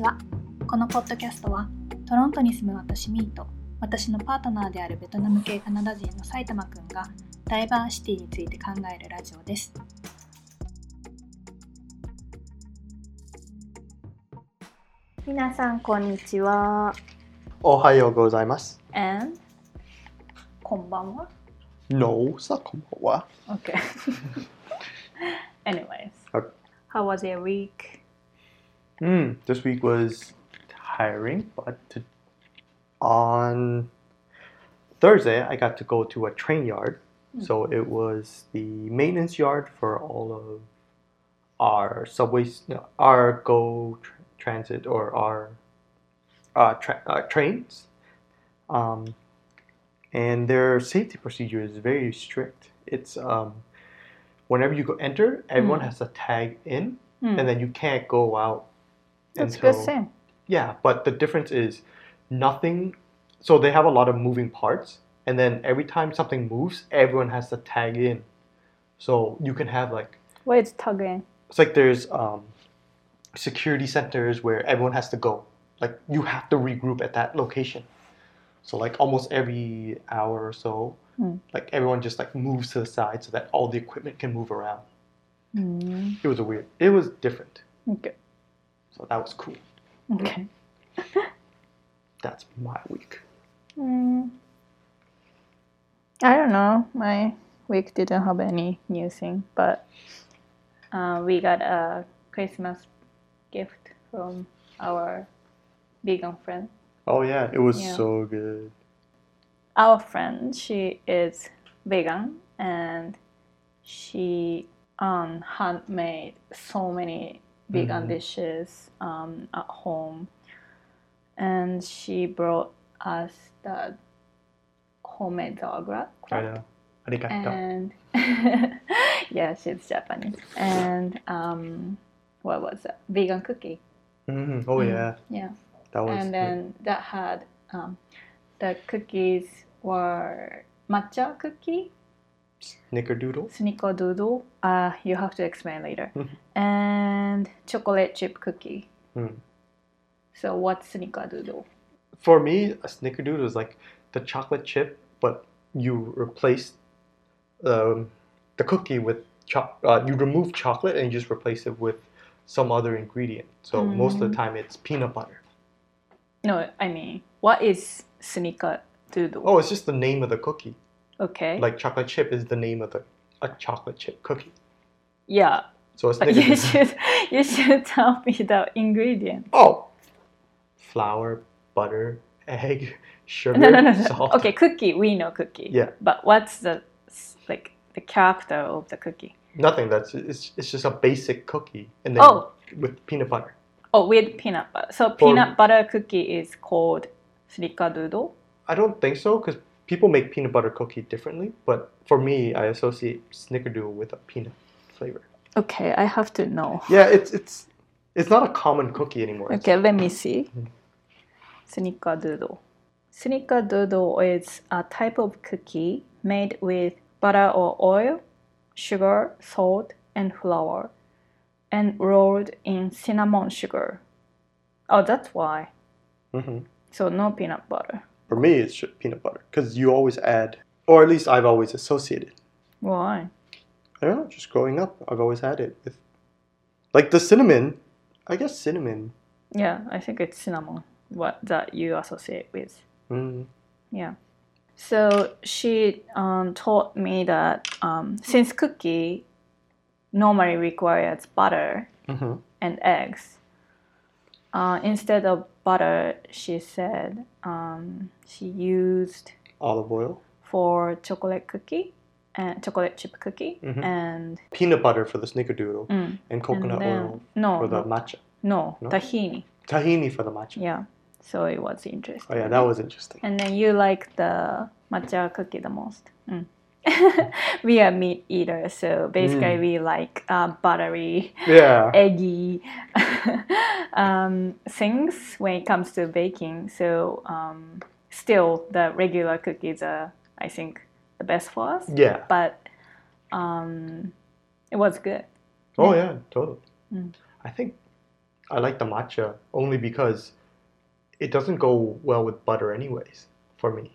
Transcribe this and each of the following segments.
ちは。このポッドキャストはトロントに住む私ミーと私のパートナーであるベトナム系カナダ人の埼玉くんがダイバーシティについて考えるラジオです。皆さんこんにちは。おはようございます。and? こんばんは。No, さこんばんは。Okay. Anyways. How was your week? Mm, this week was tiring, but to, on Thursday I got to go to a train yard. So it was the maintenance yard for all of our subways, no, our Go tr- Transit or our uh, tra- uh, trains. Um, and their safety procedure is very strict. It's um, whenever you go enter, everyone Mm. has to tag in, Hmm, and then you can't go out that's good thing. yeah. But the difference is nothing. So they have a lot of moving parts, and then every time something moves, everyone has to tag in. So you can have like What is tugging? it's like there's um, security centers where everyone has to go. Like you have to regroup at that location. So like almost every hour or so, Hmm. like everyone just like moves to the side so that all the equipment can move around. Hmm, It was a weird. It was different. okay So that was cool. okay That's my week. Mm. I don't know. My week didn't have any new thing, but uh, we got a Christmas gift from our vegan friend. Oh yeah, it was Yeah. so good. Our friend, she is vegan and she um, had made so many vegan Mhm. dishes um, at home, and she brought us the homemade sauerkraut. I know. Arigato. and yeah, she's Japanese. And um, what was that? Vegan cookie. Mhm. Oh Mm. yeah, Yeah. that was. and then that had um, the cookies were matcha cookie, snickerdoodle. snickerdoodle. Uh, you have to explain later. And chocolate chip cookie. Mm. So what's snickerdoodle? For me, a snickerdoodle is like the chocolate chip, but you replace um, the cookie with cho- uh, you remove chocolate and you just replace it with some other ingredient. So most of the Mm. time it's peanut butter. No, I mean, what is snickerdoodle? Oh, it's just the name of the cookie. Okay. Like chocolate chip is the name of the a chocolate chip cookie. yeah, So a But you should you should tell me the ingredient. oh, flour, butter, egg, sugar, No, no, no, no. salt. Okay, cookie. We know cookie. Yeah. But what's the like the character of the cookie? Nothing. That's it's, it's just a basic cookie, and then Oh. with peanut butter. Oh, with peanut butter. So peanut butter cookie is called snickerdoodle. I don't think so because people make peanut butter cookie differently. But for me, I associate snickerdoodle with a peanut flavor. Okay, I have to know. Yeah, it's it's it's not a common cookie anymore. Okay, let me see. Snickerdoodle. Snickerdoodle is a type of cookie made with butter or oil, sugar, salt, and flour, and rolled in cinnamon sugar. Oh, that's why. Mm-hmm. So no peanut butter. For me, it's peanut butter because you always add, or at least I've always associated. Why? I don't know. Just growing up, I've always had it with, like the cinnamon. I guess cinnamon. Yeah, I think it's cinnamon. What that you associate with. Mm. Yeah. So she um, taught me that um, since cookie normally requires butter hmm and eggs, uh, instead of butter, she said um, she used Olive oil, for chocolate cookie and chocolate chip cookie Mhm. and peanut butter for the snickerdoodle, mm, and coconut and then- oil no for the matcha. no No? tahini. Tahini for the matcha. Yeah. So it was interesting. Oh yeah, that was interesting. And then you like the matcha cookie the most. Mm. we are meat eaters, so basically Mm. we like uh, buttery, Yeah. eggy um, things when it comes to baking. So um, still, the regular cookies are, I think, the best for us. Yeah. But um, it was good. Oh yeah, totally. Mm. I think I like the matcha only because it doesn't go well with butter anyways for me,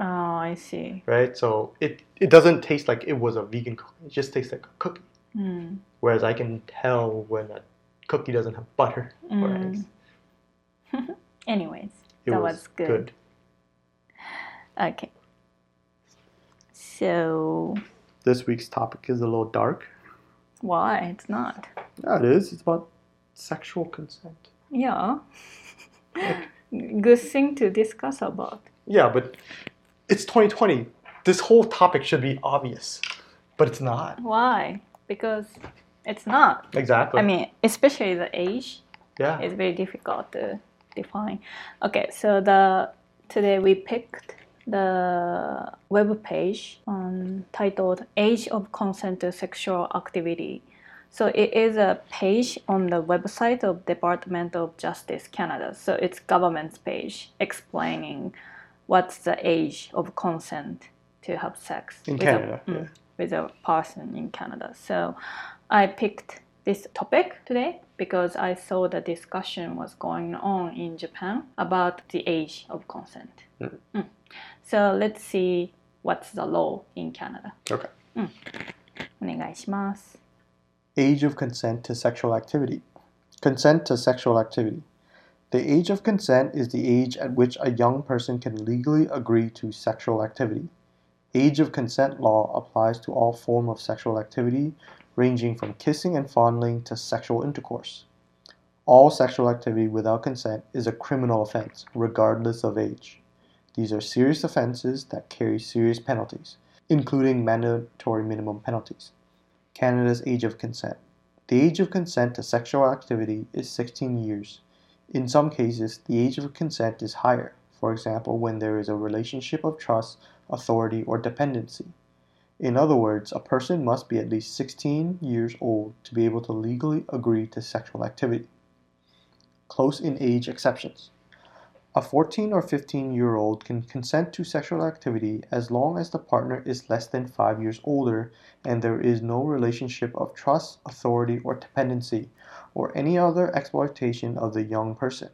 Oh, I see. right? So it it doesn't taste like it was a vegan cookie. It just tastes like a cookie. Mm. Whereas I can tell when a cookie doesn't have butter or Mm. eggs. Anyways, It that was, was good. good. Okay. So This week's topic is a little dark. why it's not? Yeah, it is. It's about sexual consent. Yeah. Good thing to discuss about. Yeah, but it's 2020. This whole topic should be obvious, but it's not. Why? Because it's not. Exactly. I mean, especially the age yeah. It's very difficult to define. Okay, so the today we picked the web page um, titled "Age of Consent to Sexual Activity." So it is a page on the website of Department of Justice Canada. So it's government's page explaining what's the age of consent to have sex In with a- Canada, mm, yeah. with a person in Canada. So I picked this topic today because I saw the discussion was going on in Japan about the age of consent. Mm. Mm. So let's see what's the law in Canada. Okay. お願いします。 Age of consent to sexual activity. Consent to sexual activity. The age of consent is the age at which a young person can legally agree to sexual activity. Age of consent law applies to all form of sexual activity, ranging from kissing and fondling to sexual intercourse. All sexual activity without consent is a criminal offense, regardless of age. These are serious offenses that carry serious penalties, including mandatory minimum penalties. Canada's age of consent. The age of consent to sexual activity is 16 years. In some cases, the age of consent is higher, for example, when there is a relationship of trust, authority, or dependency. In other words, a person must be at least 16 years old to be able to legally agree to sexual activity. Close in age exceptions. A 14 or 15 year old can consent to sexual activity as long as the partner is less than 5 years older and there is no relationship of trust, authority, or dependency, or any other exploitation of the young person.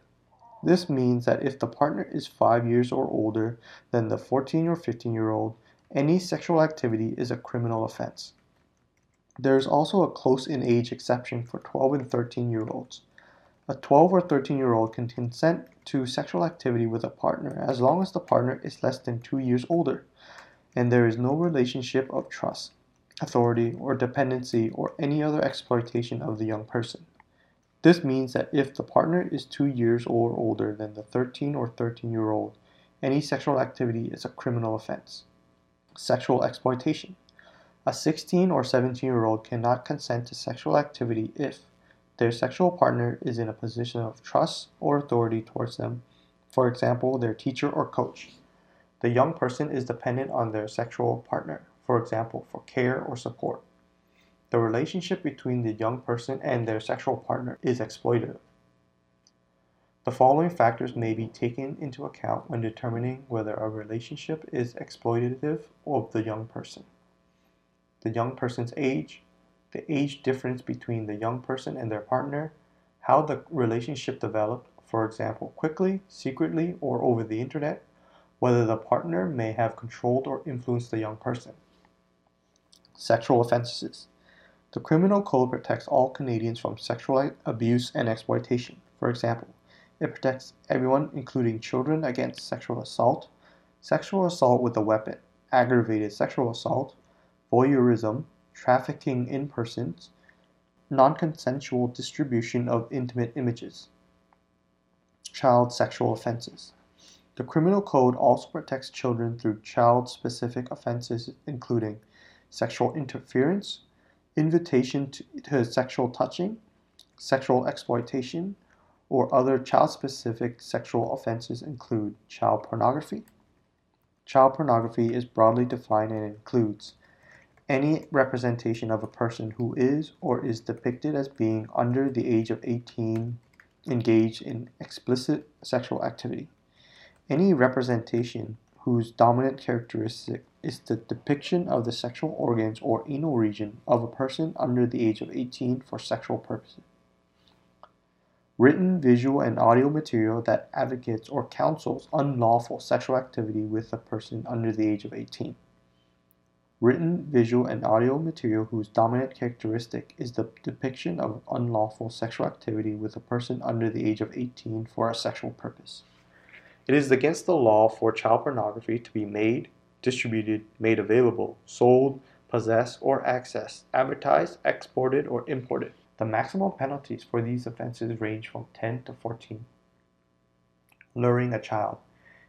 This means that if the partner is 5 years or older than the 14 or 15 year old, any sexual activity is a criminal offense. There is also a close in age exception for 12 and 13 year olds. A 12 or 13 year old can consent to sexual activity with a partner as long as the partner is less than 2 years older and there is no relationship of trust, authority, or dependency or any other exploitation of the young person. This means that if the partner is 2 years or older than the 13 or 13 year old, any sexual activity is a criminal offense. Sexual exploitation. A 16 or 17 year old cannot consent to sexual activity if their sexual partner is in a position of trust or authority towards them, for example, their teacher or coach. The young person is dependent on their sexual partner, for example, for care or support. The relationship between the young person and their sexual partner is exploitative. The following factors may be taken into account when determining whether a relationship is exploitative of the young person. The young person's age, the age difference between the young person and their partner, how the relationship developed, for example, quickly, secretly, or over the internet, whether the partner may have controlled or influenced the young person. Sexual offenses. The criminal code protects all Canadians from sexual abuse and exploitation. For example, it protects everyone, including children, against sexual assault, sexual assault with a weapon, aggravated sexual assault, voyeurism, trafficking in persons, non consensual distribution of intimate images, child sexual offenses. The criminal code also protects children through child specific offenses, including sexual interference, invitation to, to sexual touching, sexual exploitation, or other child specific sexual offenses include child pornography. Child pornography is broadly defined and includes any representation of a person who is or is depicted as being under the age of 18 engaged in explicit sexual activity. Any representation whose dominant characteristic is the depiction of the sexual organs or anal region of a person under the age of 18 for sexual purposes. written, visual, and audio material that advocates or counsels unlawful sexual activity with a person under the age of 18. Written, visual, and audio material whose dominant characteristic is the depiction of unlawful sexual activity with a person under the age of 18 for a sexual purpose. It is against the law for child pornography to be made, distributed, made available, sold, possessed, or accessed, advertised, exported, or imported. The maximum penalties for these offenses range from 10 to 14. Luring a child.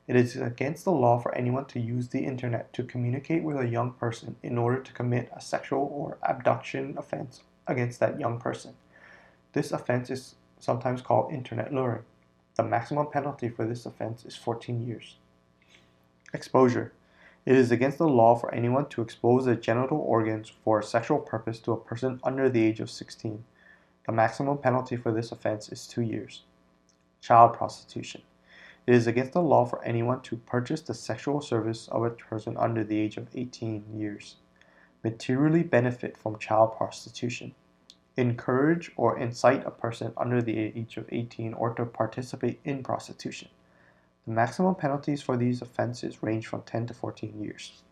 It is against the law for anyone to use the internet to communicate with a young person in order to commit a sexual or abduction offense against that young person. This offense is sometimes called internet luring. The maximum penalty for this offense is 14 years. Exposure. It is against the law for anyone to expose their genital organs for a sexual purpose to a person under the age of 16. The maximum penalty for this offense is two years. Child prostitution. It is against the law for anyone to purchase the sexual service of a person under the age of 18 years, materially benefit from child prostitution, encourage or incite a person under the age of 18 or to participate in prostitution. The maximum penalties for these offenses range from 10 to 14 years.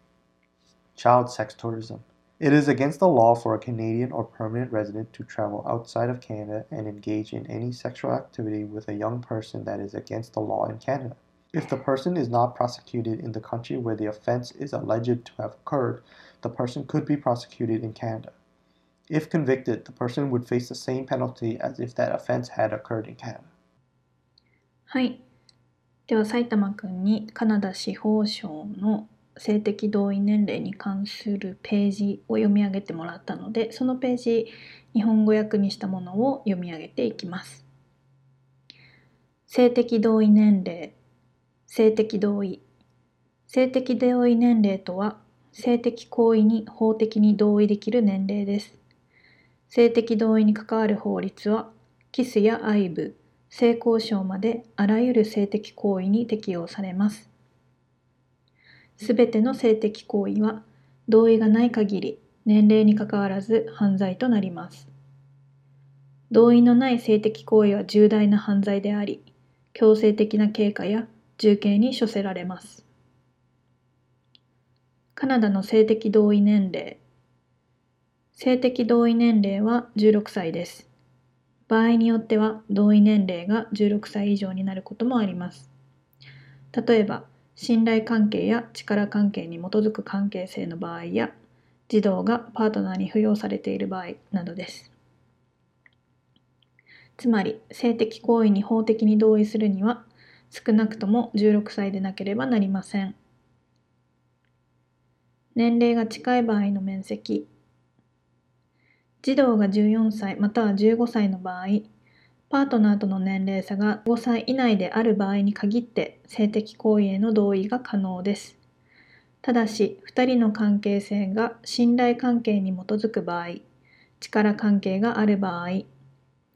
Child sex tourism. It is against the law for a Canadian or permanent resident to travel outside of Canada and engage in any sexual activity with a young person that is against the law in Canada. If the person is not prosecuted in the country where the offense is alleged to have occurred, the person could be prosecuted in Canada. If convicted, the person would face the same penalty as if that offense had occurred in Canada. はい。では、埼玉くんにカナダ司法省の 性的同意年齢に関するページを読み上げてもらったのでそのページ日本語訳にしたものを読み上げていきます。性的同意年齢性的同意。性的同意年齢とは性的行為に法的に同意できる年齢です。性的同意に関わる法律はキスや愛撫性交渉まであらゆる性的行為に適用されます。すべての性的行為は同意がない限り年齢にかかわらず犯罪となります。同意のない性的行為は重大な犯罪であり、強制的な経過や重刑に処せられます。カナダの性的同意年齢性的同意年齢は16歳です。場合によっては同意年齢が16歳以上になることもあります。例えば、信頼関係や力関係に基づく関係性の場合や児童がパートナーに扶養されている場合などです。つまり性的行為に法的に同意するには少なくとも16歳でなければなりません。年齢が近い場合の面積児童が14歳または15歳の場合パートナーとの年齢差が5歳以内である場合に限って性的行為への同意が可能です。ただし、2人の関係性が信頼関係に基づく場合、力関係がある場合、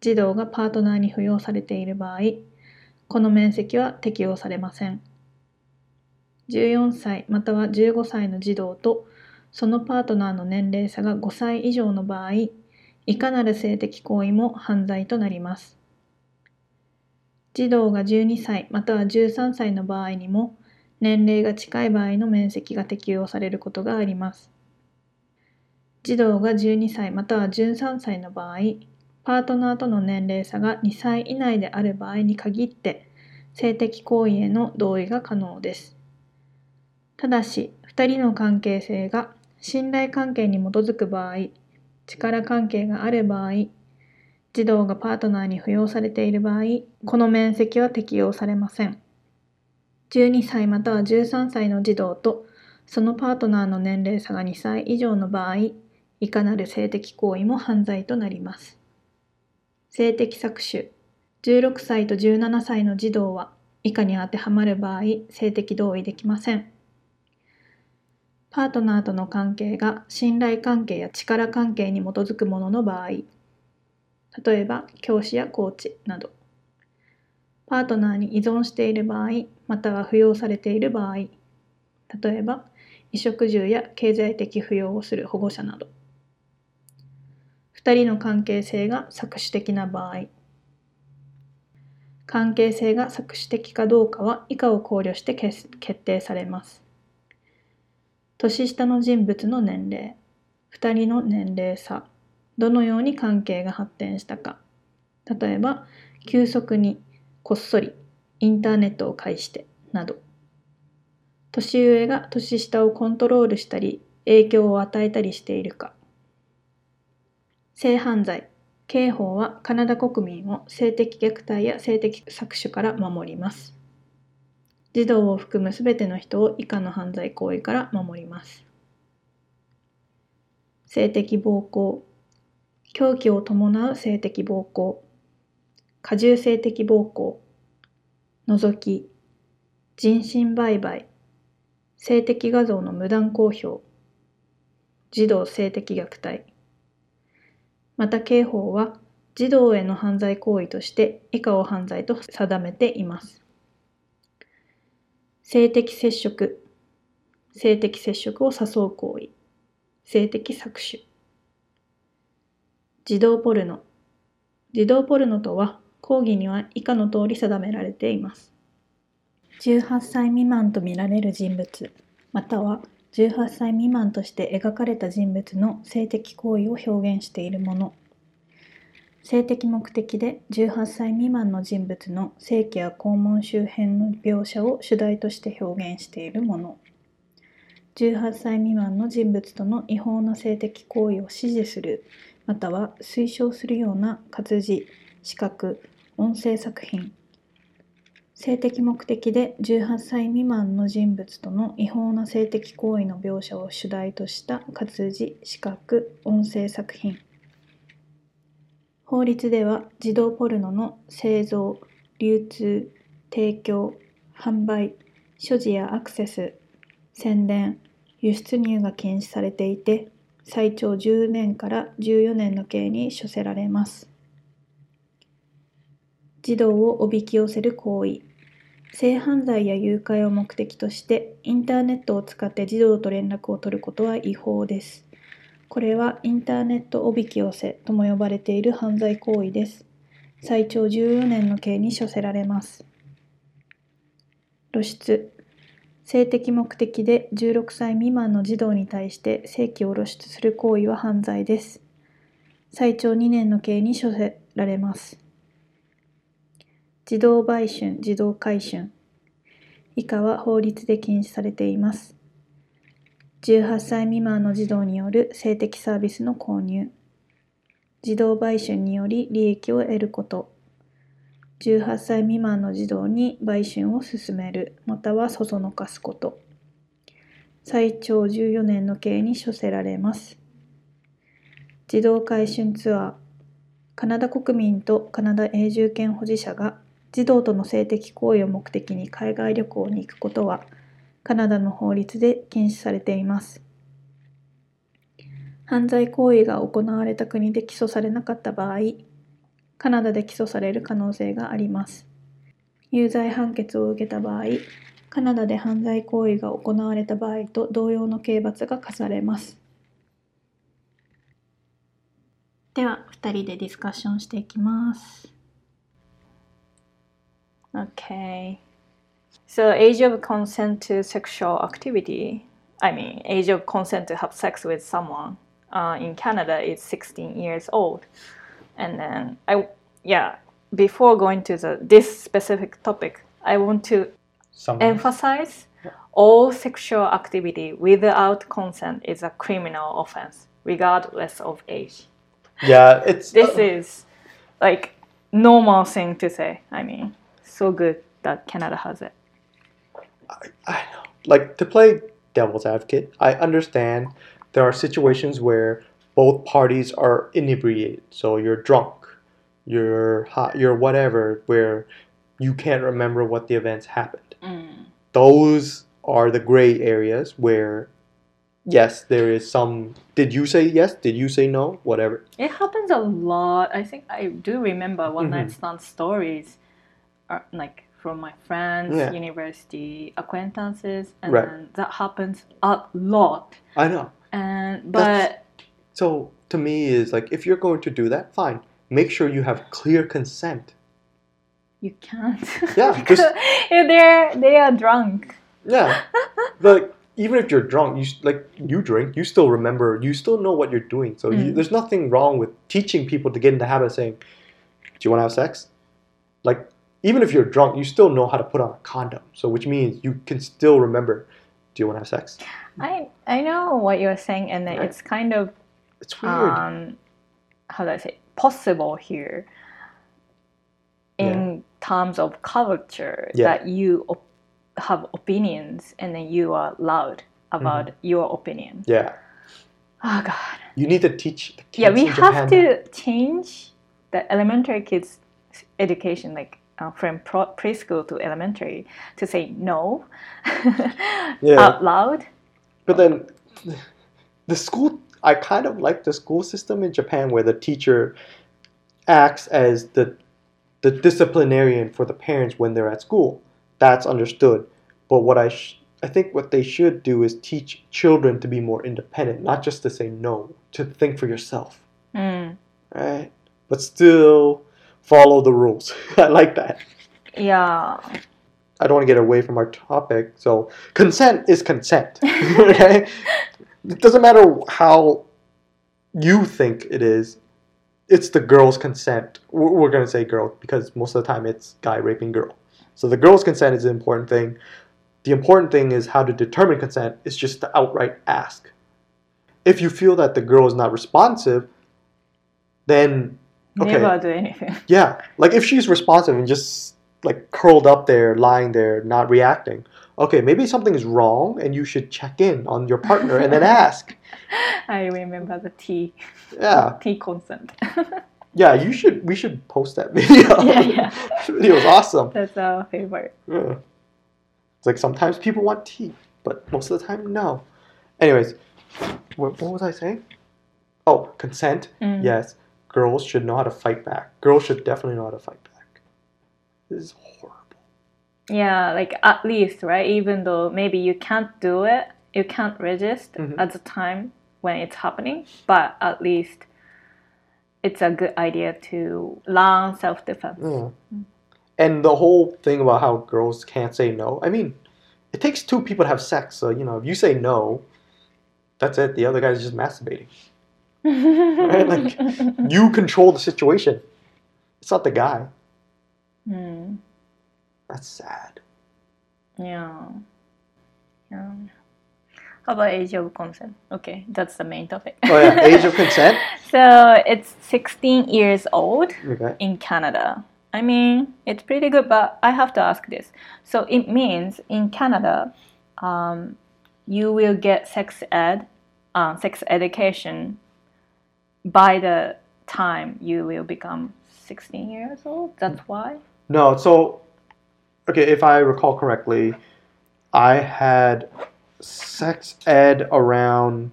児童がパートナーに扶養されている場合、この面積は適用されません。14歳または15歳の児童とそのパートナーの年齢差が5歳以上の場合、いかなる性的行為も犯罪となります。児童が12歳または13歳の場合にも年齢が近い場合の面積が適用されることがあります。児童が12歳または13歳の場合、パートナーとの年齢差が2歳以内である場合に限って性的行為への同意が可能です。ただし、2人の関係性が信頼関係に基づく場合、力関係がある場合、児童がパートナーに扶養されている場合、この面積は適用されません。12歳または13歳の児童とそのパートナーの年齢差が2歳以上の場合、いかなる性的行為も犯罪となります。性的搾取16歳と17歳の児童は以下に当てはまる場合、性的同意できません。パートナーとの関係が信頼関係や力関係に基づくものの場合、例えば教師やコーチなど。パートナーに依存している場合または扶養されている場合。例えば衣食住や経済的扶養をする保護者など。2人の関係性が搾取的な場合。関係性が搾取的かどうかは以下を考慮して決決定されます。年下の人物の年齢、2人の年齢差、どのように関係が発展したか。例えば、急速に、こっそり、インターネットを介して、など。年上が年下をコントロールしたり、影響を与えたりしているか。性犯罪。刑法はカナダ国民を性的虐待や性的搾取から守ります。児童を含むすべての人を以下の犯罪行為から守ります。性的暴行。狂気を伴う性的暴行。過重性的暴行。覗き。人身売買。性的画像の無断公表。児童性的虐待。また刑法は児童への犯罪行為として以下を犯罪と定めています。性的接触、性的接触を誘う行為、性的搾取。児童ポルノ。児童ポルノとは講義には以下の通り定められています。18歳未満とみられる人物、または18歳未満として描かれた人物の性的行為を表現しているもの。性的目的で18歳未満の人物の性器や肛門周辺の描写を主題として表現しているもの。18歳未満の人物との違法な性的行為を支持する、または推奨するような活字、視覚、音声作品。性的目的で18歳未満の人物との違法な性的行為の描写を主題とした活字、視覚、音声作品。法律では児童ポルノの製造、流通、提供、販売、所持やアクセス、宣伝、輸出入が禁止されていて、最長10年から14年の刑に処せられます。児童をおびき寄せる行為。性犯罪や誘拐を目的としてインターネットを使って児童と連絡を取ることは違法です。これはインターネットおびき寄せとも呼ばれている犯罪行為です。最長14年の刑に処せられます。露出。性的目的で16歳未満の児童に対して性器を露出する行為は犯罪です。最長2年の刑に処せられます。児童売春、児童買春。以下は法律で禁止されています。18歳未満の児童による性的サービスの購入。児童売春により利益を得ること。18歳未満の児童に売春を進める、またはそそのかすこと。最長14年の刑に処せられます。児童買春ツアー。カナダ国民とカナダ永住権保持者が児童との性的行為を目的に海外旅行に行くことは、カナダの法律で禁止されています。犯罪行為が行われた国で起訴されなかった場合、カナダで起訴される可能性があります。有罪判決を受けた場合、カナダで犯罪行為が行われた場合と同様の刑罰が課されます。では、2人でディスカッションしていきます。Okay. So, age of consent to sexual activity, I mean, age of consent to have sex with someone uh, in Canada is 16 years old. And then, I, yeah, before going to the, this specific topic, I want to Some emphasize all sexual activity without consent is a criminal offense, regardless of age. yeah, it's This uh, is like normal thing to say. I mean, so good that Canada has it. I know. Like to play devil's advocate, I understand there are situations where both parties are inebriated. So you're drunk, you're hot, you're whatever, where you can't remember what the events happened. Those are the gray areas where, yes, there is some. Did you say yes? Did you say no? Whatever. It happens a lot. I think I do remember one night stand stories, uh, like from my friends, Yeah. university acquaintances, and Right. that happens a lot. I know. And That's- but So to me is like if you're going to do that, fine. Make sure you have clear consent. you can't. Yeah, because just- if they're they are drunk. Yeah, like even if you're drunk, you like you drink, you still remember, you still know what you're doing. So you, Mm. there's nothing wrong with teaching people to get in the habit of saying, "Do you want to have sex?" Like even if you're drunk, you still know how to put on a condom. So which means you can still remember, "Do you want to have sex?" I I know what you're saying, and Right. it's kind of It's weird. um, how do I say possible here in terms of culture Yeah. that you op- have opinions and then you are loud about Mm-hmm. your opinion. yeah, Oh God. you need to teach. The kids Yeah, we have to change the elementary kids' education, like uh, from pro- preschool to elementary, to say no Yeah. out loud. But then the school, I kind of like the school system in Japan where the teacher acts as the the disciplinarian for the parents when they're at school. That's understood. But what I sh- I think what they should do is teach children to be more independent, not just to say no, to think for yourself, Mm. right? But still follow the rules. I like that. Yeah. I don't want to get away from our topic. So consent is consent. okay? It doesn't matter how you think it is. It's the girl's consent. We're we're gonna say girl because most of the time it's guy raping girl. So the girl's consent is an important thing. The important thing is how to determine consent is just to outright ask. If you feel that the girl is not responsive, then Okay. Never do anything. yeah, like if she's responsive and just like curled up there, lying there, not reacting, okay, maybe something is wrong and you should check in on your partner and then ask. I remember the tea Yeah, tea consent. yeah, you should. We should post that video. Yeah, yeah. that video is awesome. That's our favorite. Yeah. It's like sometimes people want tea, but most of the time, no. Anyways, what, what was I saying? Oh, consent. Mm. Yes, girls should know how to fight back. Girls should definitely know how to fight back. This is horrible. Yeah, like at least, right? Even though maybe you can't do it, you can't resist Mhm. at the time when it's happening, but at least it's a good idea to learn self defense. Yeah. And the whole thing about how girls can't say no. I mean, it takes two people to have sex. So you know, if you say no, that's it. The other guy's just masturbating. Right? Like you control the situation. It's not the guy. Hmm. That's sad. Yeah. Yeah. How about age of consent? Okay, that's the main topic. Oh yeah, age of consent. so it's 16 years old Okay. in Canada. I mean, it's pretty good, but I have to ask this. So it means in Canada, um, you will get sex ed, uh, sex education by the time you will become 16 years old. That's why. No, so okay, if I recall correctly, I had sex ed around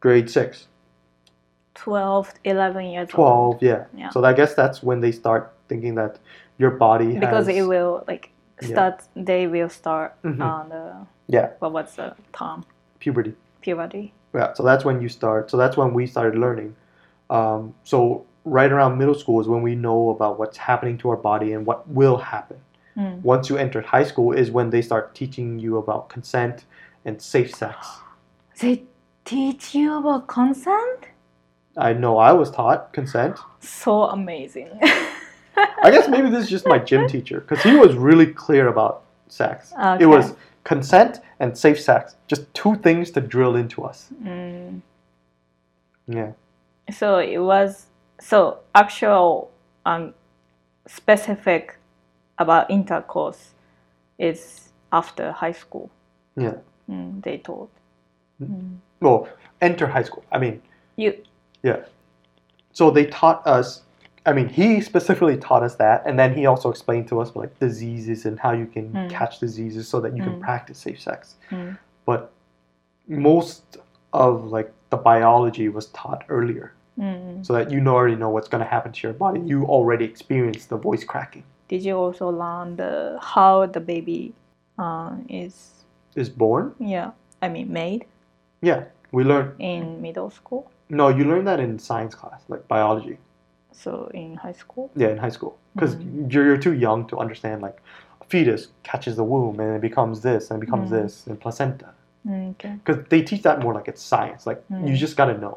grade six. 12, 11 years old. 12 yeah. Yeah. so i guess that's when they start thinking that your body Because has it will like Yeah. start. They will start Mhm. on the yeah what was the term? puberty Puberty. yeah so that's when you start so that's when we started learning um, so right around middle school is when we know about what's happening to our body and what will happen Mm. once you enter high school is when they start teaching you about consent and safe sex They teach you about consent. i know i was taught consent So amazing. i guess maybe this is just my gym teacher because he was really clear about sex Okay. it was consent and safe sex just two things to drill into us Mm. yeah So it was so actual um, specific about intercourse is after high school. Yeah. Mm, they told. Mm. well enter high school i mean You yeah so they taught us i mean he specifically taught us that and then he also explained to us like diseases and how you can Mm. catch diseases so that you can Mm. practice safe sex Mm. but most of like the biology was taught earlier mm. so that you already know what's going to happen to your body you already experienced the voice cracking did you also learn the how the baby uh, is is born yeah I mean made yeah we learned in middle school? no you learned that in science class like biology So in high school. Yeah, in high school, because Mm. you're, you're too young to understand like a fetus catches the womb and it becomes this and it becomes Mm. this and placenta. Okay. Because they teach that more like it's science. Like you Mm. just gotta know.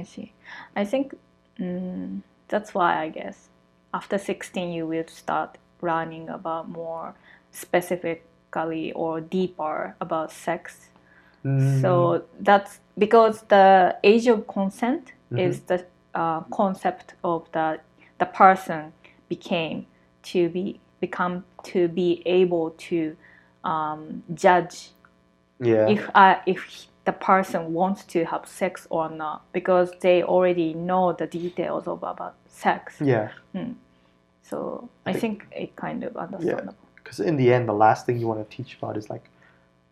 I see. I think mm, that's why I guess after 16 you will start learning about more specifically or deeper about sex. Mm. So that's because the age of consent Mhm. is the uh, concept of the the person became to be become to be able to um, judge yeah, if uh, if the person wants to have sex or not because they already know the details of about sex. yeah. So I think it kind of understandable. Yeah. Because in the end, the last thing you want to teach about is like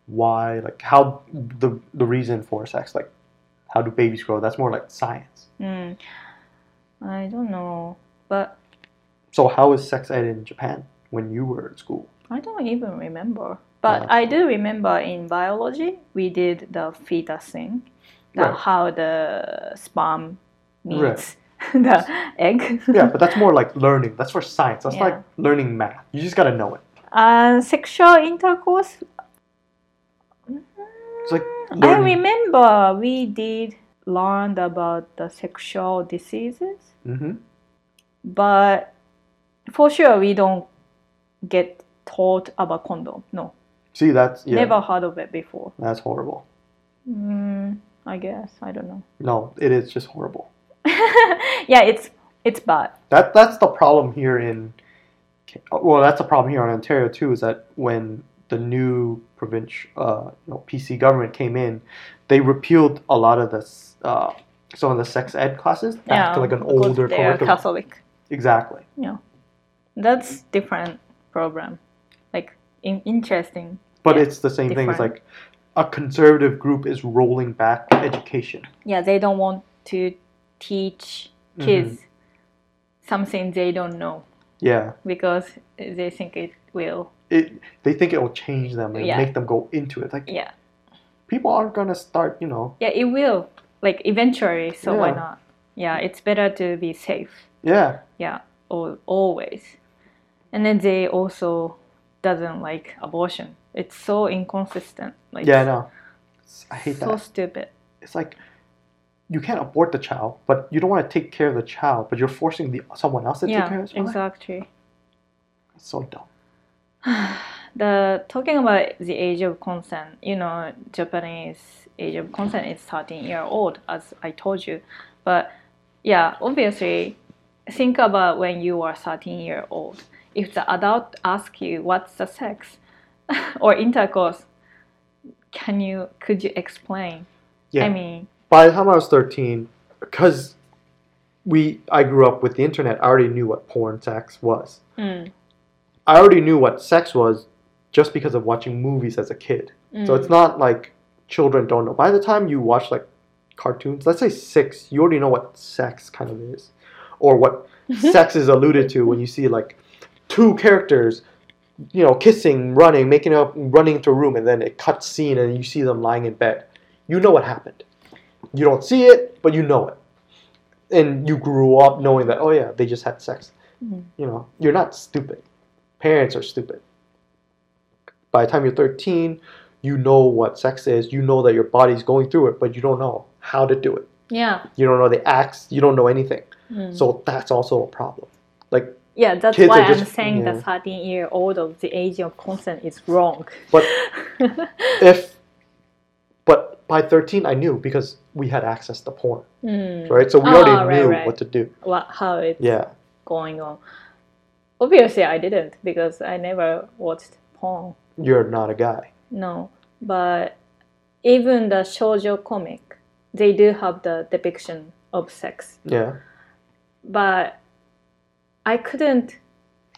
why, like how the the reason for sex, like how do babies grow. That's more like science. Mm. I don't know, but So how is sex ed in Japan when you were in school? I don't even remember. But I do remember in biology we did the fetus thing, Right. how the sperm Right. meets the egg. Yeah, but that's more like learning. That's for science. That's Yeah. like learning math. You just gotta know it. uh, sexual intercourse. It's like I remember we did learn about the sexual diseases, hmm but for sure we don't get taught about condom. No, See, that's yeah, never heard of it before. that's horrible. Mm, I guess I don't know. No, it is just horrible. yeah, it's it's bad. That that's the problem here in. Well, that's the problem here in Ontario too. Is that when the new provincial, uh, you know, PC government came in, they repealed a lot of this, uh, some of the sex ed classes back yeah, to like an older curriculum. Catholic. Exactly. Yeah, that's different program. In, interesting. But Yeah, it's the same thing. It's like a conservative group is rolling back education. Yeah, they don't want to teach Mm-hmm. kids something they don't know Yeah. because they think it will. It, they think it will change them and Yeah. make them go into it. Like Yeah, people aren't gonna start, you know. yeah, it will. Like eventually, so why not? Yeah, it's better to be safe. Yeah, Yeah, al- always. And then they also doesn't like abortion. It's so inconsistent. Like yeah, I know. I hate so that. So stupid. It's like you can't abort the child, but you don't want to take care of the child, but you're forcing the someone else to take care Yeah, of the child. exactly. It's so dumb. the talking about the age of consent, you know, Japanese age of consent is 13 year old, as I told you. But yeah, obviously, think about when you are 13 year old. If the adult asks you what's the sex or intercourse, can you could you explain? Yeah. I mean, By the time I was 13, because we I grew up with the internet, I already knew what porn sex was. mm, I already knew what sex was just because of watching movies as a kid. So mm, it's not like children don't know. By the time you watch like cartoons, let's say six, you already know what sex kind of is, or what sex is alluded to when you see like two characters, you know, kissing, running, making up, running into a room, and then it cuts scene and you see them lying in bed. You know what happened. You don't see it, but you know it, and you grew up knowing that. Oh yeah, they just had sex. Mhm. You know, you're not stupid. Parents are stupid. By the time you're 13, you know what sex is. You know that your body's going through it, but you don't know how to do it. yeah. You don't know the acts. You don't know anything. mm. So that's also a problem. Like, yeah, that's kids why I'm just- saying yeah. the 13 year old of the age of consent is wrong. but if, but by 13, I knew because we had access to porn, Mm. right? So we Ah, already right, knew right. what to do. what how it's Yeah. going on. Obviously, I didn't because I never watched porn. You're not a guy. No, but even the shoujo comic, they do have the depiction of sex. Yeah. But I couldn't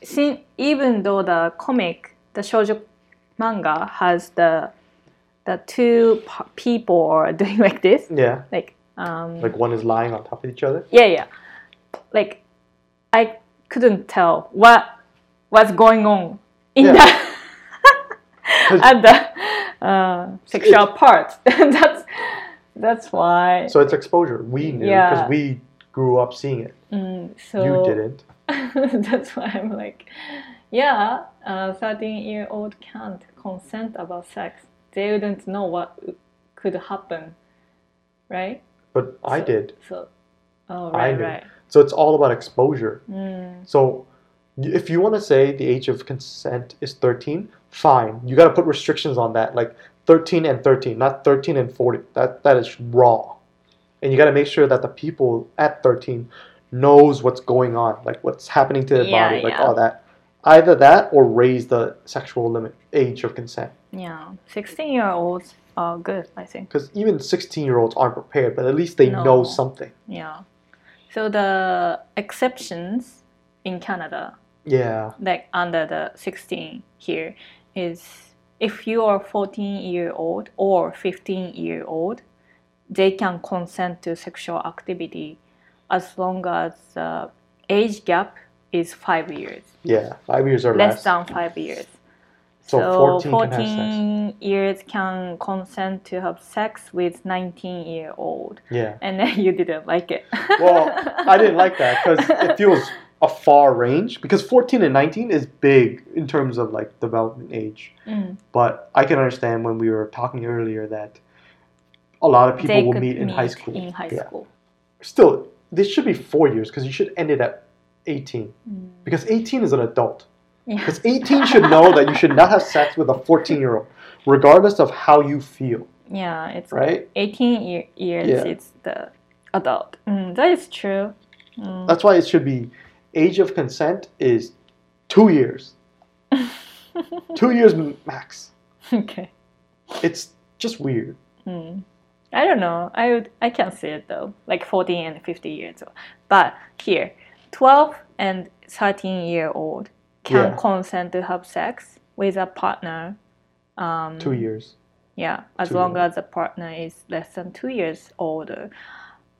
see even though the comic, the shoujo manga has the the two p- people are doing like this, Yeah. like um, Like one is lying on top of each other. yeah yeah like i couldn't tell what what's going on in Yeah. the at the uh, sexual part that's that's why So it's exposure. We knew Yeah. because we grew up seeing it. Mm, so you didn't. that's why I'm like, yeah, a 13 year old can't consent about sex. They wouldn't know what could happen, right? But I So- did. So, oh, right, right. So it's all about exposure. Mm, So if you want to say the age of consent is 13, fine. You got to put restrictions on that, like 13 and 13, not 13 and 40. That that is wrong. And you got to make sure that the people at 13 knows what's going on, like what's happening to their Yeah, body, like yeah. all that. Either that or raise the sexual limit age of consent. yeah, 16 year olds are good, I think. Because even 16 year olds aren't prepared, but at least they No. know something. Yeah. So the exceptions in Canada, Yeah. like under the 16 here, is if you are 14 year old or 15 year old, they can consent to sexual activity as long as the age gap is five years, Yeah. Five years or less less. than five years. So, So 14, 14 can years can consent to have sex with 19 year old, Yeah. and then you didn't like it. Well, I didn't like that because it feels a far range. Because 14 and 19 is big in terms of like development age. Mm. But I can understand when we were talking earlier that a lot of people they will meet in high school. In high Yeah. school. Still, this should be four years because you should end it at 18. Mm. Because 18 is an adult. Yeah. Because 18 should know that you should not have sex with a 14 year old, regardless of how you feel, yeah, it's right? 18 year, years. Yeah. It's the adult. Mm, that is true. Mm. That's why it should be age of consent is two years. two years max. okay. It's just weird. Mm. I don't know. I would. I can see it though. Like 14 and 50 years old. But here, 12 and 13 year old can Yeah. consent to have sex with a partner. Um, Two years. Yeah, as Two long years. as the partner is less than two years older.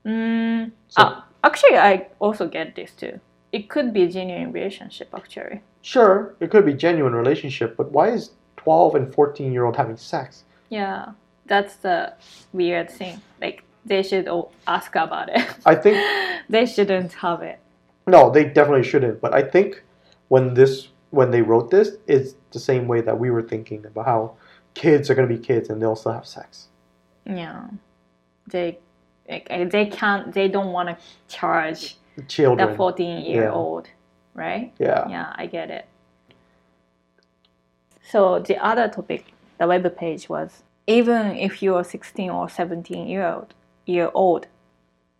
Mm, So- ah, actually, I also get this too. It could be a genuine relationship, actually. Sure, it could be genuine relationship, but why is 12 and 14 year old having sex? Yeah, that's the weird thing. Like they should all ask about it. I think they shouldn't have it. no, they definitely shouldn't. But I think when this when they wrote this, it's the same way that we were thinking about how kids are gonna be kids and they'll still have sex. Yeah, they like, they can't. They don't want to charge Children. the fourteen year old, right? yeah. Yeah, I get it. So the other topic, the web page was even if you are 16 or 17 year old, year old,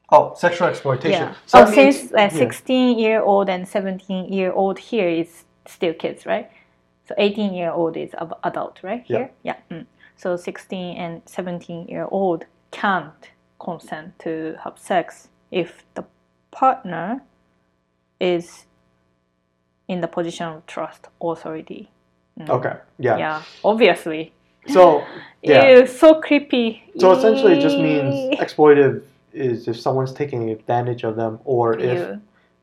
Oh, sexual exploitation. yeah. So oh, since uh, yeah. 16 year old and 17 year old here is still kids, right? So 18 year old is adult, right? Yeah. Here, yeah. mm. So 16 and 17 year old can't consent to have sex if the partner is in the position of trust authority. Mm. Okay. Yeah. Yeah, obviously. So yeah. Ew, so creepy. So essentially, it just means exploitive is if someone's taking advantage of them or if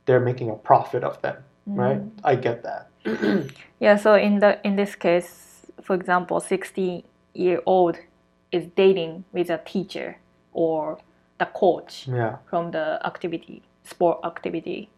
they're making a profit of them, right? Mm. I get that. Yeah, so in the in this case, for example, 60 year old is dating with a teacher or the coach yeah, from the activity, sport activity.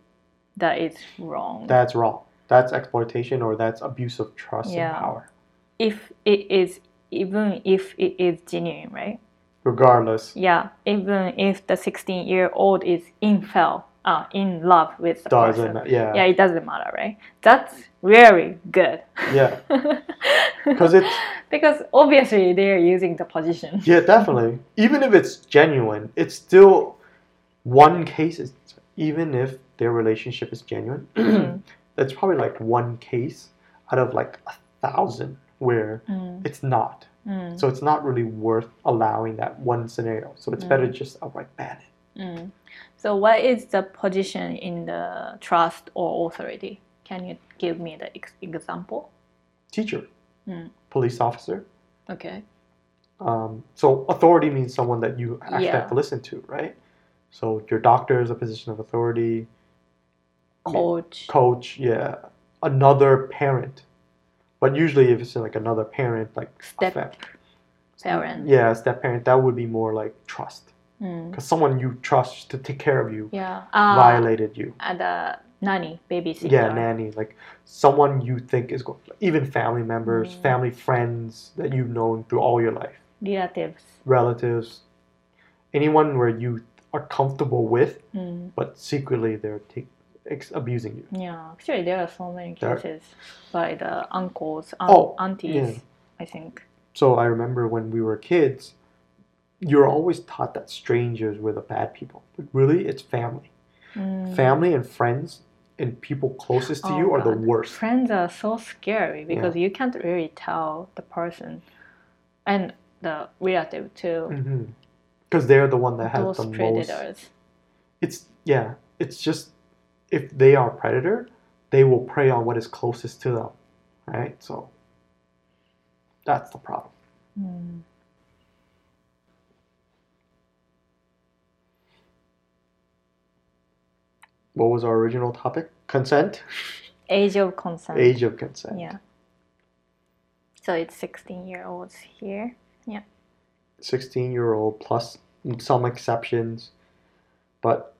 That is wrong. that's wrong. That's exploitation or that's abuse of trust Yeah. and power. if it is even if it is genuine, right? Regardless, Yeah, even if the 16 year old is in fell, uh, in love with the doesn't person. Yeah, Yeah, it doesn't matter, right? That's very good. yeah, because it's because obviously they're using the position. yeah, definitely. Even if it's genuine, it's still one case. Is, even if their relationship is genuine, that's probably like one case out of like a thousand where Mm, it's not. mm, So it's not really worth allowing that one scenario. So it's better Mm. just outright ban it. So, what is the position in the trust or authority? Can you give me the ex- example? Teacher, Mm. police officer. Okay. Um, so authority means someone that you actually Yeah. have to listen to, right? So your doctor is a position of authority. Coach. Coach, yeah. Another parent. But usually if it's like another parent, like Step parent. Yeah, step parent, that would be more like trust. Mm. because someone you trust to take care of you Yeah. Uh, violated you. And the nanny, babysitter. Yeah, nanny, like someone you think is going, even family members, Mm. family friends that you've known through all your life, Relatives. relatives, anyone where you are comfortable with, Mm. but secretly they're take, ex- abusing you. Yeah, actually, there are so many cases by the uncles, Oh, aunties, yeah. I think. So I remember when we were kids, you're always taught that strangers were the bad people, but really it's family. Mm. Family and friends and people closest to Oh, you are the worst. Friends are so scary because you can't really tell the person and the relative too. Because they're the one that has Those the most. predators. It's yeah. It's just if they are a predator, they will prey on what is closest to them, right? So that's the problem. Mm. What was our original topic? Consent. Age of consent. Age of consent. Yeah. So it's 16 year olds here. Yeah. 16 year old plus some exceptions but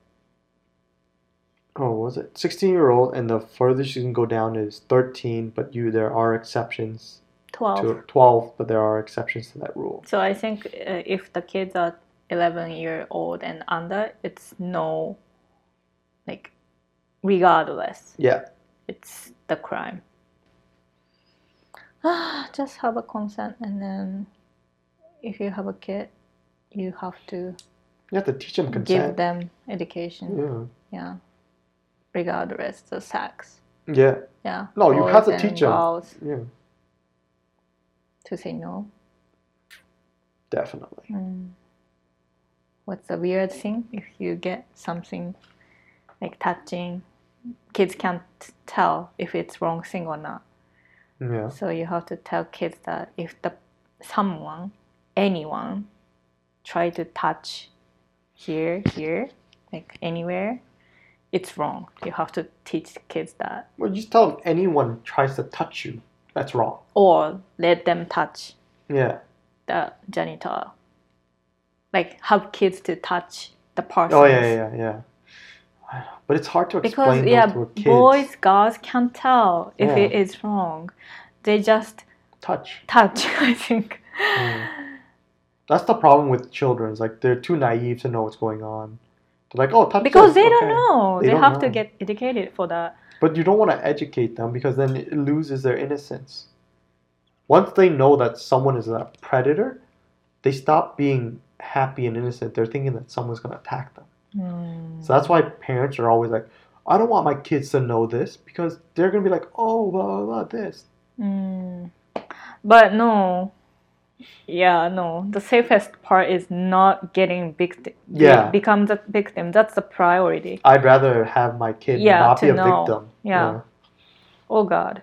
oh was it 16 year old and the furthest you can go down is 13 but you there are exceptions 12. to 12 but there are exceptions to that rule So I think uh, if the kids are 11 year old and under, it's no, like, regardless, yeah it's the crime. Just have a consent, and then if you have a kid, you have to you have to teach them consent. give them education. yeah Yeah, regardless the sex. yeah Yeah. No, you have to teach them. yeah to say no. definitely Mm. What's the weird thing if you get something like touching? Kids can't tell if it's wrong thing or not. yeah So you have to tell kids that if the someone, anyone, try to touch here, here, like anywhere, it's wrong. You have to teach kids that, well just tell them anyone tries to touch you that's wrong or let them touch yeah the genital. Like have kids to touch the parts. oh yeah yeah yeah but it's hard to explain Because yeah, to a kid boys, girls can't tell if Yeah. it is wrong. They just touch touch. I think. Mm. That's the problem with children. It's like they're too naive to know what's going on. Like, oh, touch Because this, they don't know. They They, don't have to get educated for that. But you don't want to educate them because then it loses their innocence. Once they know that someone is a predator, they stop being happy and innocent. They're thinking that someone's going to attack them. So that's why parents are always like, I don't want my kids to know this because they're going to be like, oh, blah, blah, blah, this. Mm. But no. Yeah, no. The safest part is not getting victim. Yeah. Become the victim. That's the priority. I'd rather have my kid Yeah, not be a know. victim. Yeah. Oh God.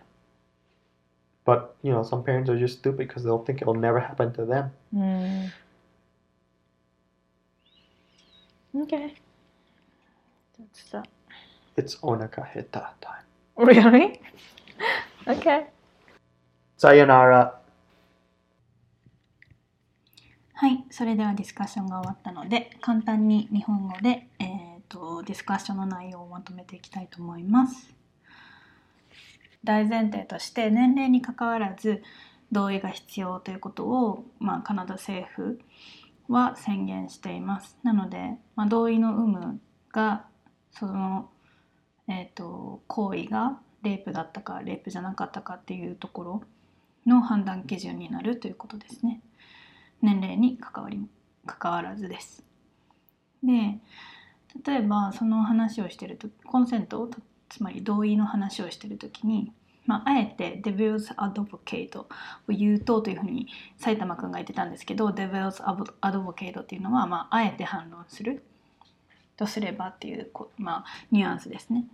But, you know, some parents are just stupid because they'll think it'll never happen to them. Mm. Okay. That's that. It's onaka heta time. Really? okay. Sayonara. はい、それではディスカッションが終わったので簡単に日本語で、えー、とディスカッションの内容をまとめていきたいと思います。大前提として年齢にかかわらず同意が必要ということを、まあ、カナダ政府は宣言しています。なので、まあ、同意の有無がその、えー、と行為がレイプだったかレイプじゃなかったかっていうところの判断基準になるということですね。年齢に関わり関わらずです。で例えばその話をしてるとコンセントつまり同意の話をしてる時に、まあ、あえて Devil's Advocate を言うとというふうに埼玉くんが言ってたんですけど Devil's Advocate っていうのは、まあ、あえて反論するとすればっていう、まあ、ニュアンスですね。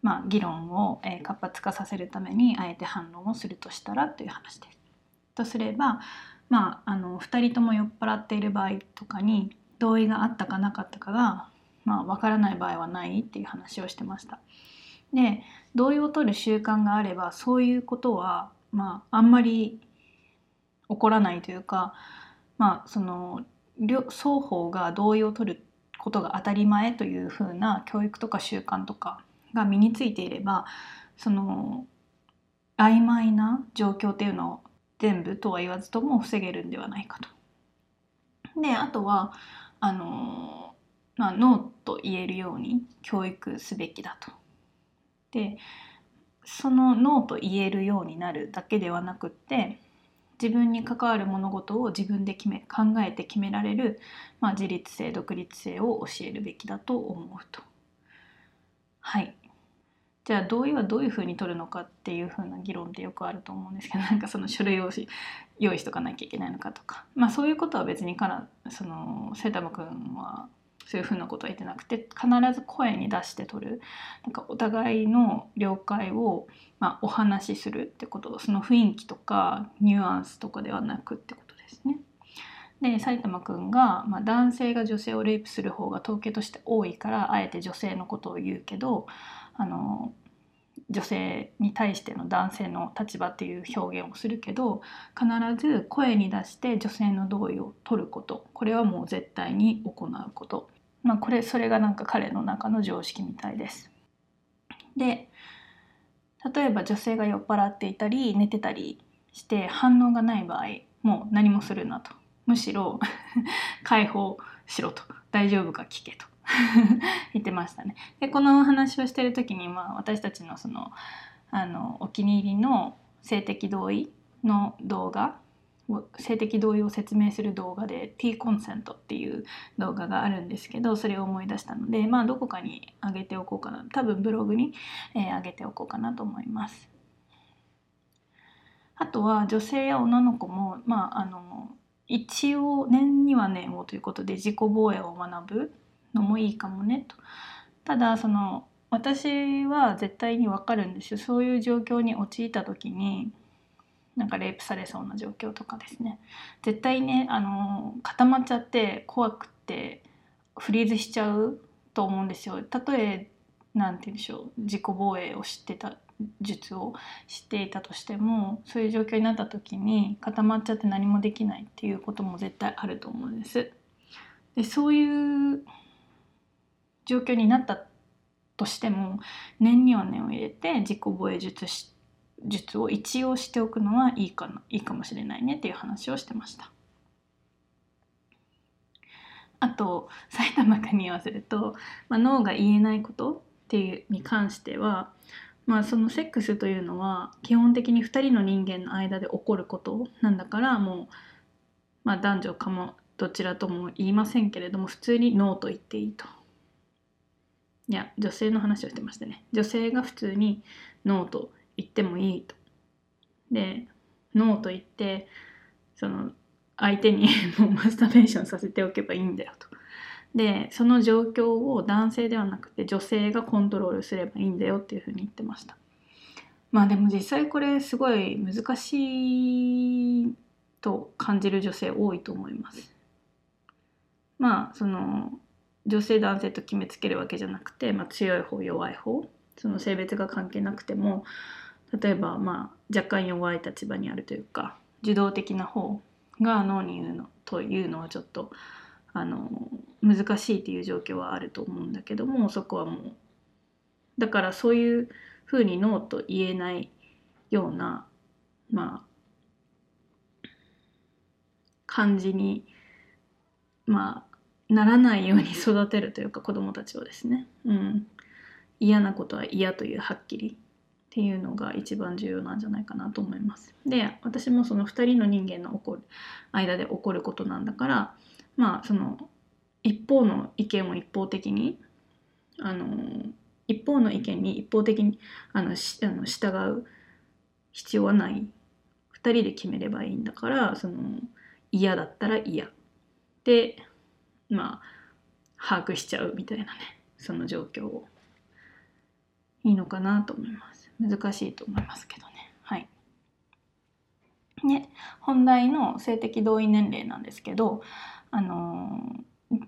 まあ、議論を、活発化させるためにあえて反論をするとしたらという話です。とすればまあ、あの2人とも酔っ払っている場合とかに同意があったかなかったかが、まあ、分からない場合はないっていう話をしてました。で同意を取る習慣があればそういうことは、まあ、あんまり起こらないというか、まあ、その双方が同意を取ることが当たり前というふうな教育とか習慣とかが身についていればその曖昧な状況っていうのを全部とは言わずとも防げるんではないかと。であとはあの、まあ、ノーと言えるように教育すべきだと。でそのノーと言えるようになるだけではなくって自分に関わる物事を自分で決め考えて決められる、まあ、自立性独立性を教えるべきだと思うと。はいじゃあ同意はどういうふうに取るのかっていうふうな議論ってよくあると思うんですけど なんかその書類を用意しとかなきゃいけないのかとか。まあそういうことは別にからそのセタム君はそういうふうなことは言ってなくて必ず声に出して取る。なんかお互いの了解を、まあ、お話しするってこと。その雰囲気とかニュアンスとかではなくってことですね。で埼玉くんが、まあ、男性が女性をレイプする方が統計として多いからあえて女性のことを言うけどあの女性に対しての男性の立場っていう表現をするけど必ず声に出して女性の同意を取ること。これはもう絶対に行うこと。まあこれそれがなんか彼の中の常識みたいです。で例えば女性が酔っ払っていたり寝てたりして反応がない場合もう何もするなと。むしろ 解放しろと。大丈夫か聞けと。言ってましたね。でこの話をしてる時に、まあ、私たちのそのあのお気に入りの性的同意の動画性的同意を説明する動画で T コンセントっていう動画があるんですけどそれを思い出したのでまあどこかに上げておこうかな多分ブログに、えー、上げておこうかなと思います。あとは女性や女の子もまああの一応年には年をということで自己防衛を学ぶのもいいかもねと。ただその私は絶対に分かるんですよそういう状況に陥った時になんかレイプされそうな状況とかですね絶対ねあの固まっちゃって怖くってフリーズしちゃうと思うんですよ。たとえなんて言うんでしょう自己防衛を知ってた術を知っていたとしてもそういう状況になった時に固まっちゃって何もできないっていうことも絶対あると思うんです。でそういう状況になったとしても念には念を入れて自己防衛術術を一応しておくのはいいかないいかもしれないねっていう話をしてました。あと埼玉君に言わせると、まあ、脳が言えないことっていうに関しては、まあ、そのセックスというのは基本的に2人の人間の間で起こることなんだからもう、まあ、男女かもどちらとも言いませんけれども普通にノーと言っていいと。いや女性の話をしてましたね。女性が普通にノーと言ってもいいと。でノーと言ってその相手にもうマスターベーションさせておけばいいんだよと。でその状況を男性ではなくて女性がコントロールすればいいんだよっていうふうに言ってました。まあでも実際これすごい難しいと感じる女性多いと思います。まあその女性男性と決めつけるわけじゃなくて、まあ、強い方弱い方その性別が関係なくても例えばまあ若干弱い立場にあるというか受動的な方が脳に言うのというのはちょっとあの難しいっていう状況はあると思うんだけどもそこはもうだからそういうふうにノーと言えないようなまあ感じにまあならないように育てるというか子どもたちをですね、うん、嫌なことは嫌というはっきりっていうのが一番重要なんじゃないかなと思います。で私もその2人の人間の起こる間で起こることなんだからまあその一方の意見を一方的にあの一方の意見に一方的にあのしあの従う必要はない。2人で決めればいいんだからその嫌だったら嫌。でまあ把握しちゃうみたいなねその状況を。いいのかなと思います。難しいと思いますけどね。はい。ね本題の性的同意年齢なんですけどあの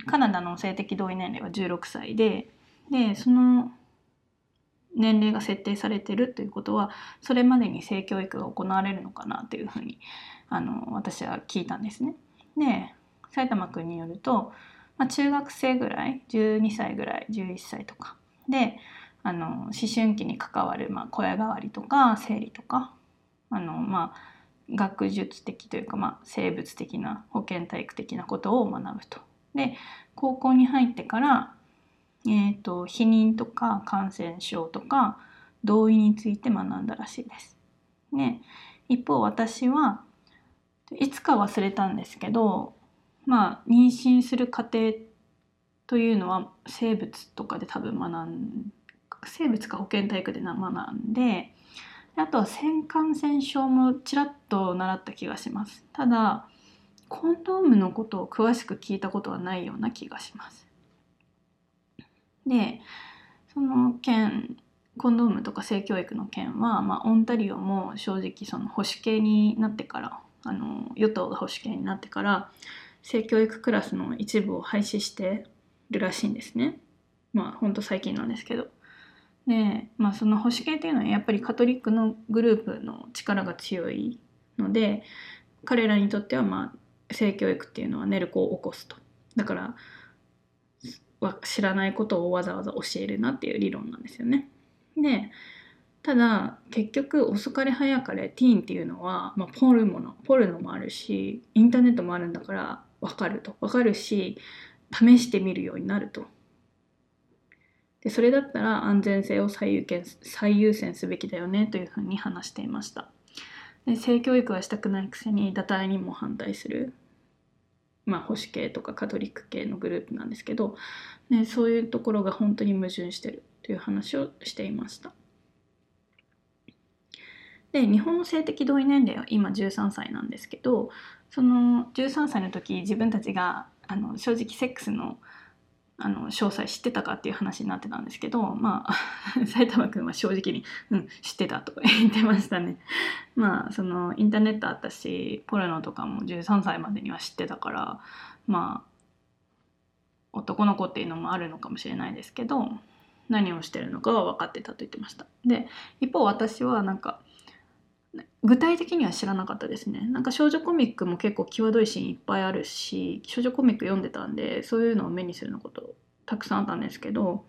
カナダの性的同意年齢は16歳ででその年齢が設定されてるということはそれまでに性教育が行われるのかなというふうにあの私は聞いたんですね。で埼玉くんによると、まあ、中学生ぐらい12歳ぐらい11歳とかであの思春期に関わる、まあ、声変わりとか生理とかあの、まあ、学術的というか、まあ、生物的な保健体育的なことを学ぶと。で高校に入ってから、えーと、避妊とか感染症とか同意について学んだらしいです。ね、一方私はいつか忘れたんですけどまあ妊娠する過程というのは生物とかで多分学ん生物か保健体育で学んであとは性感染症もちらっと習った気がします。ただコンドームのことを詳しく聞いたことはないような気がします。でその件コンドームとか性教育の件は、まあ、オンタリオも正直その保守系になってからあの与党が保守系になってから性教育クラスの一部を廃止してるらしいんですね。まあほんと最近なんですけど。で、まあ、その保守系っていうのはやっぱりカトリックのグループの力が強いので彼らにとってはまあ性教育っていうのはネルコを起こすと。だから知らないことをわざわざ教えるなっていう理論なんですよね。でただ結局遅かれ早かれティーンっていうのは、まあ、ポルモのポルノもあるしインターネットもあるんだから分かると。分かるし試してみるようになると。でそれだったら安全性を最優先最優先すべきだよねというふうに話していました。で性教育はしたくないくせに堕胎にも反対するまあ保守系とかカトリック系のグループなんですけど、ね、そういうところが本当に矛盾してるという話をしていました。で日本の性的同意年齢は今13歳なんですけどその13歳の時自分たちがあの正直セックスのあの詳細知ってたかっていう話になってたんですけどまあ 埼玉くんは正直に「うん知ってた」と言ってましたね。まあそのインターネットあったしポルノとかも13歳までには知ってたからまあ男の子っていうのもあるのかもしれないですけど何をしてるのかは分かってたと言ってました。で一方私はなんか具体的には知らなかったですね。なんか少女コミックも結構際どいシーンいっぱいあるし少女コミック読んでたんでそういうのを目にするのことたくさんあったんですけど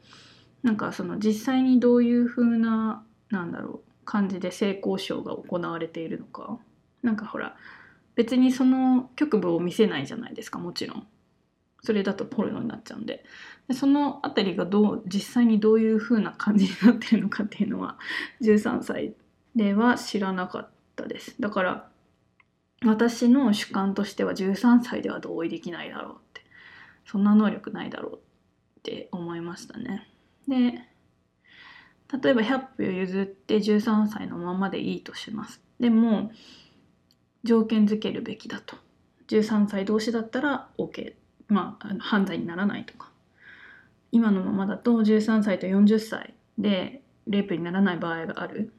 なんかその実際にどういう風ななんだろう感じで性交渉が行われているのか。なんかほら別にその局部を見せないじゃないですかもちろん。それだとポルノになっちゃうんで。でその辺りがどう実際にどういう風な感じになってるのかっていうのは13歳では知らなかった。です。だから私の主観としては13歳では同意できないだろうって。そんな能力ないだろうって思いましたね。で例えば100歩譲って13歳のままでいいとします。でも条件付けるべきだと。13歳同士だったら OK まあ犯罪にならないとか。今のままだと13歳と40歳でレイプにならない場合がある。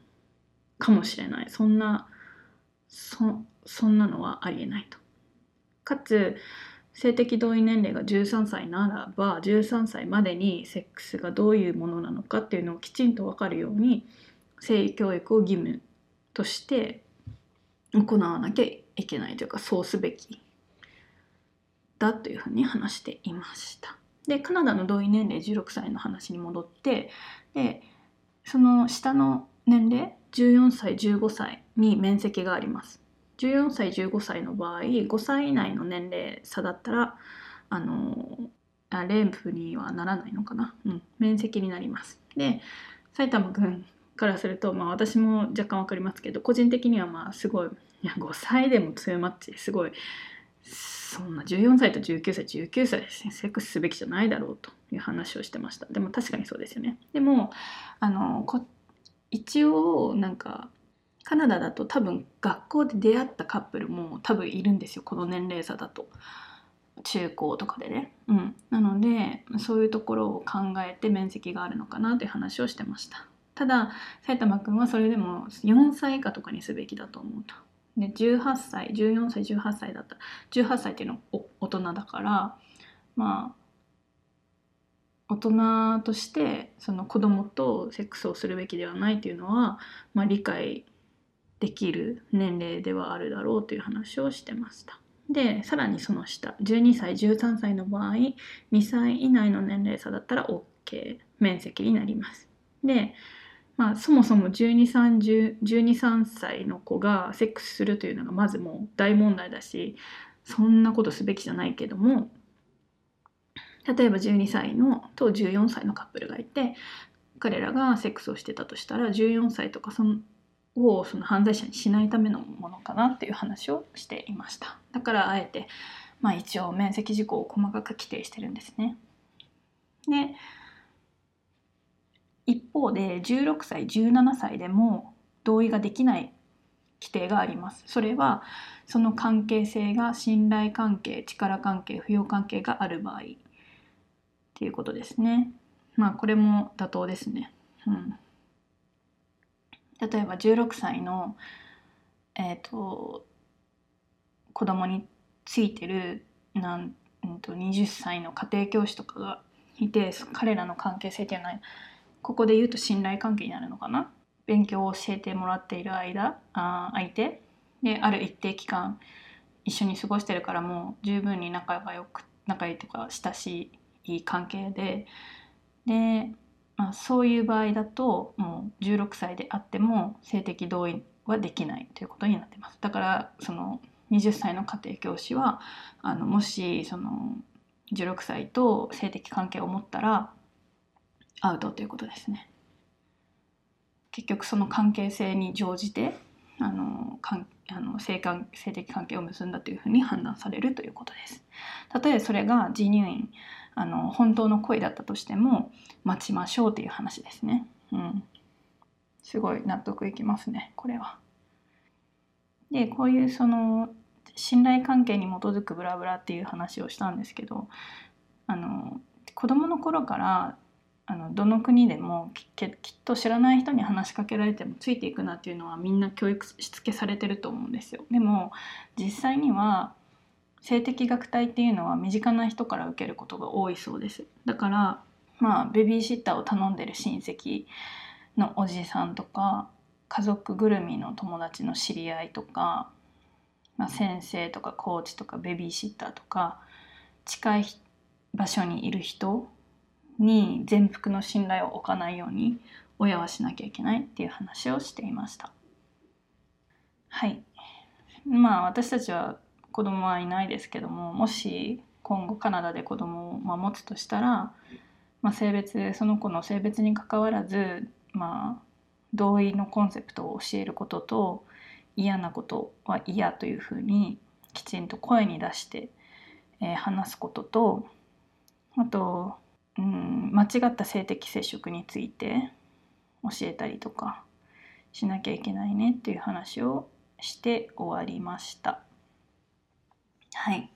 かもしれないそんなそそんなのはありえないと。かつ性的同意年齢が13歳ならば13歳までにセックスがどういうものなのかっていうのをきちんと分かるように性教育を義務として行わなきゃいけないというかそうすべきだというふうに話していました。でカナダの同意年齢16歳の話に戻ってでその下の年齢？14歳15歳に面積があります。14歳15歳の場合5歳以内の年齢差だったらあのあレンプにはならないのかな、うん、面積になります。で埼玉君からすると、まあ、私も若干分かりますけど個人的にはまあすごいいや5歳でも2マッチすごいそんな14歳と19歳19歳でセックスすべきじゃないだろうという話をしてました。でも確かにそうですよね。でもあのこ一応なんかカナダだと多分学校で出会ったカップルも多分いるんですよ。この年齢差だと。中高とかでね、うん、なのでそういうところを考えて面積があるのかなという話をしてました。ただ埼玉くんはそれでも4歳以下とかにすべきだと思うと。で18歳14歳18歳だった。18歳っていうのは大人だからまあ大人としてその子供とセックスをするべきではないというのは、まあ、理解できる年齢ではあるだろうという話をしてました。でさらにその下12歳13歳の場合2歳以内の年齢差だったら OK 面積になりますでまあ、そもそも1213歳の子がセックスするというのがまずもう大問題だしそんなことすべきじゃないけども例えば12歳のと14歳のカップルがいて彼らがセックスをしてたとしたら14歳とかそのをその犯罪者にしないためのものかなっていう話をしていました。だからあえて、まあ、一応面積事項を細かく規定してるんですね。で一方で16歳17歳でも同意ができない規定があります。それはその関係性が信頼関係力関係扶養関係がある場合っていうことですね。まあこれも妥当ですね。うん。例えば16歳のえっ、ー、と子供についてるなん、うんと、20歳の家庭教師とかがいて彼らの関係性っていうのはここで言うと信頼関係になるのかな？勉強を教えてもらっている間あ相手である一定期間一緒に過ごしてるからもう十分に仲がよく仲いいとか親しいい関係でで、まあ、そういう場合だともう16歳であっても性的同意はできないということになってますだからその20歳の家庭教師はあのもしその16歳と性的関係を持ったらアウトということですね。結局その関係性に乗じてあのかんあの性関性的関係を結んだというふうに判断されるということです。例えばそれが自入院あの本当の恋だったとしても待ちましょうという話ですね。うん、すごい納得いきますねこれは。でこういうその信頼関係に基づくブラブラっていう話をしたんですけどあの子供の頃からあのどの国でもきっと知らない人に話しかけられてもついていくなっていうのはみんな教育しつけされてると思うんですよ。でも実際には性的虐待っていうのは身近な人から受けることが多いそうです。だからまあベビーシッターを頼んでる親戚のおじさんとか家族ぐるみの友達の知り合いとか、まあ、先生とかコーチとかベビーシッターとか近い場所にいる人に全幅の信頼を置かないように親はしなきゃいけないっていう話をしていましたはいまあ私たちは子供はいないですけどももし今後カナダで子供を持つとしたら、まあ、性別その子の性別にかかわらずまあ同意のコンセプトを教えることと嫌なことは嫌というふうにきちんと声に出して、えー、話すこととあとうん、間違った性的接触について教えたりとかしなきゃいけないねっていう話をして終わりました。はい。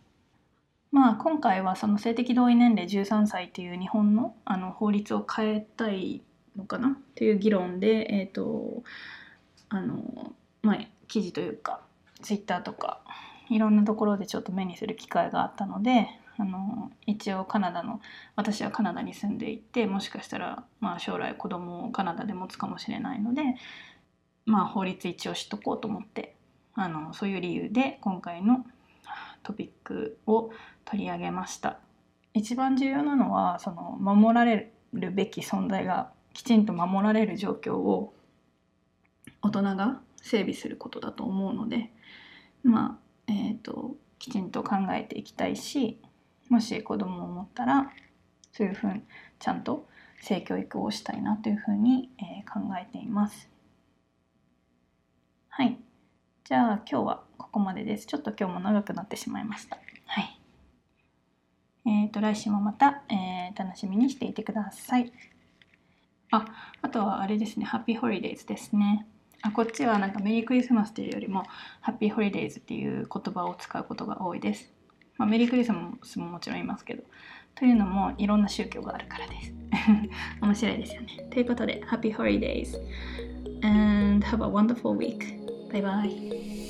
まあ今回はその性的同意年齢13歳っていう日本のあの法律を変えたいのかな？っていう議論で、え、ー、とあのまあ記事というかツイッターとかいろんなところでちょっと目にする機会があったのであの一応カナダの私はカナダに住んでいてもしかしたら、まあ、将来子供をカナダで持つかもしれないので、まあ、法律一応知っとこうと思ってあのそういう理由で今回のトピックを取り上げました一番重要なのはその守られるべき存在がきちんと守られる状況を大人が整備することだと思うのでまあえっ、ー、ときちんと考えていきたいしもし子供を持ったらそういうふうにちゃんと性教育をしたいなというふうに、えー、考えています。はい。じゃあ今日はここまでです。ちょっと今日も長くなってしまいました。はい。えっ、ー、と、来週もまた、えー、楽しみにしていてください。あ、あとはあれですね、ハッピーホリデーズですね。あこっちはなんかメリークリスマスというよりもハッピーホリデーズっていう言葉を使うことが多いです。まあ、メリークリスマスももちろんいますけどというのもいろんな宗教があるからです 面白いですよねということで Happy Holidays and have a wonderful week bye bye